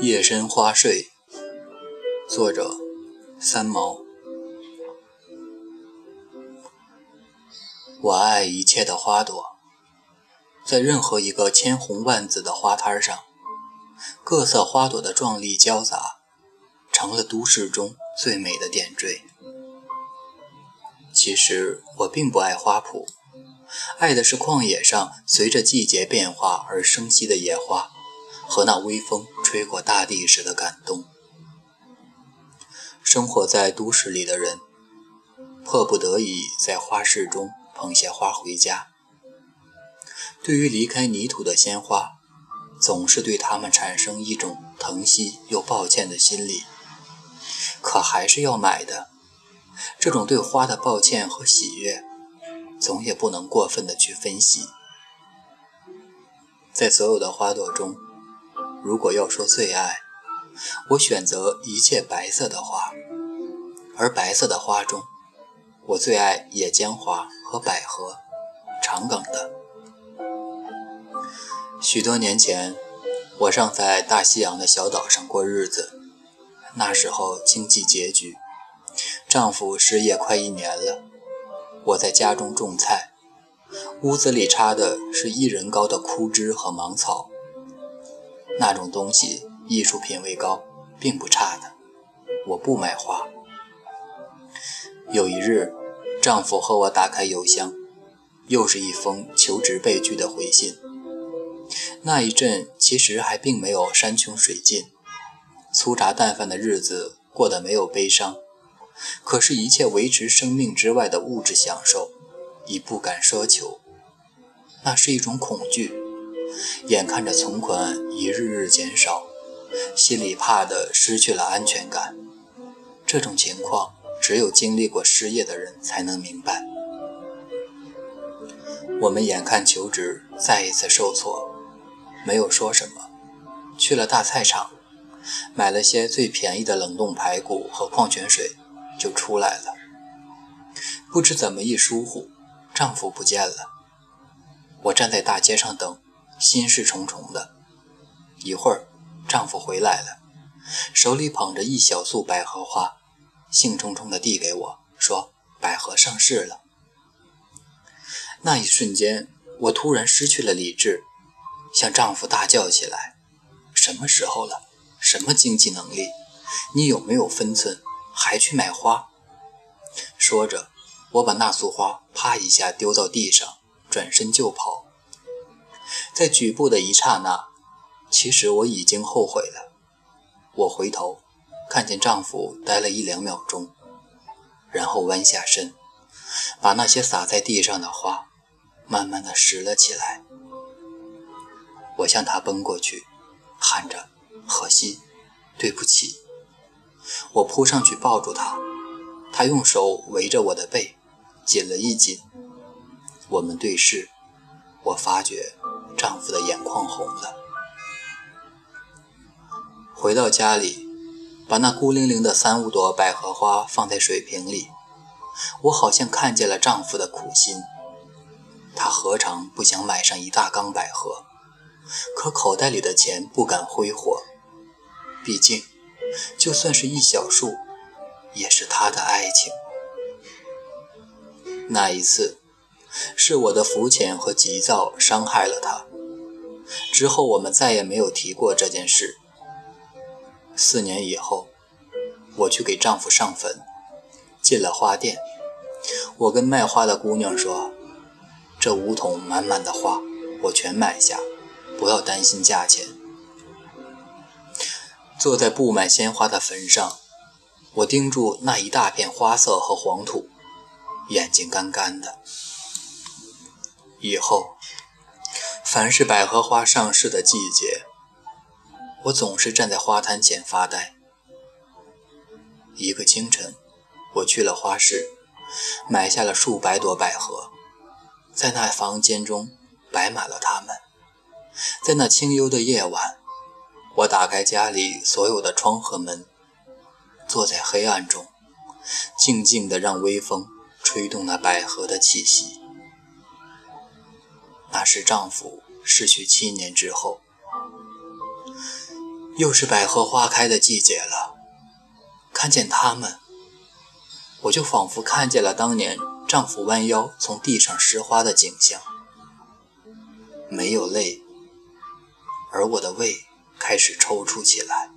夜深花睡，作者三毛。我爱一切的花朵，在任何一个千红万紫的花摊上，各色花朵的壮丽交杂，成了都市中最美的点缀。其实我并不爱花圃，爱的是旷野上随着季节变化而生息的野花。和那微风吹过大地时的感动。生活在都市里的人，迫不得已在花市中捧些花回家。对于离开泥土的鲜花，总是对它们产生一种疼惜又抱歉的心理。可还是要买的。这种对花的抱歉和喜悦，总也不能过分的去分析。在所有的花朵中。如果要说最爱，我选择一切白色的花，而白色的花中，我最爱野姜花和百合，长梗的。许多年前，我尚在大西洋的小岛上过日子，那时候经济拮据，丈夫失业快一年了，我在家中种菜，屋子里插的是一人高的枯枝和芒草。那种东西艺术品位高，并不差的。我不买花。有一日，丈夫和我打开邮箱，又是一封求职被拒的回信。那一阵其实还并没有山穷水尽，粗茶淡饭的日子过得没有悲伤，可是，一切维持生命之外的物质享受，已不敢奢求。那是一种恐惧。眼看着存款一日日减少，心里怕的失去了安全感。这种情况，只有经历过失业的人才能明白。我们眼看求职再一次受挫，没有说什么，去了大菜场，买了些最便宜的冷冻排骨和矿泉水，就出来了。不知怎么一疏忽，丈夫不见了。我站在大街上等。心事重重的，一会儿，丈夫回来了，手里捧着一小束百合花，兴冲冲地递给我，说：“百合上市了。”那一瞬间，我突然失去了理智，向丈夫大叫起来：“什么时候了？什么经济能力？你有没有分寸？还去买花？”说着，我把那束花啪一下丢到地上，转身就跑。在举步的一刹那，其实我已经后悔了。我回头，看见丈夫呆了一两秒钟，然后弯下身，把那些洒在地上的花慢慢的拾了起来。我向他奔过去，喊着：“荷西，对不起。”我扑上去抱住他，他用手围着我的背，紧了一紧。我们对视，我发觉。丈夫的眼眶红了。回到家里，把那孤零零的三五朵百合花放在水瓶里，我好像看见了丈夫的苦心。他何尝不想买上一大缸百合？可口袋里的钱不敢挥霍。毕竟，就算是一小束，也是他的爱情。那一次。是我的肤浅和急躁伤害了他。之后我们再也没有提过这件事。四年以后，我去给丈夫上坟，进了花店，我跟卖花的姑娘说：“这五桶满满的花，我全买下，不要担心价钱。”坐在布满鲜花的坟上，我盯住那一大片花色和黄土，眼睛干干的。以后，凡是百合花上市的季节，我总是站在花摊前发呆。一个清晨，我去了花市，买下了数百朵百合，在那房间中摆满了它们。在那清幽的夜晚，我打开家里所有的窗和门，坐在黑暗中，静静地让微风吹动那百合的气息。那是丈夫逝去七年之后，又是百合花开的季节了，看见他们，我就仿佛看见了当年丈夫弯腰从地上拾花的景象。没有泪，而我的胃开始抽搐起来。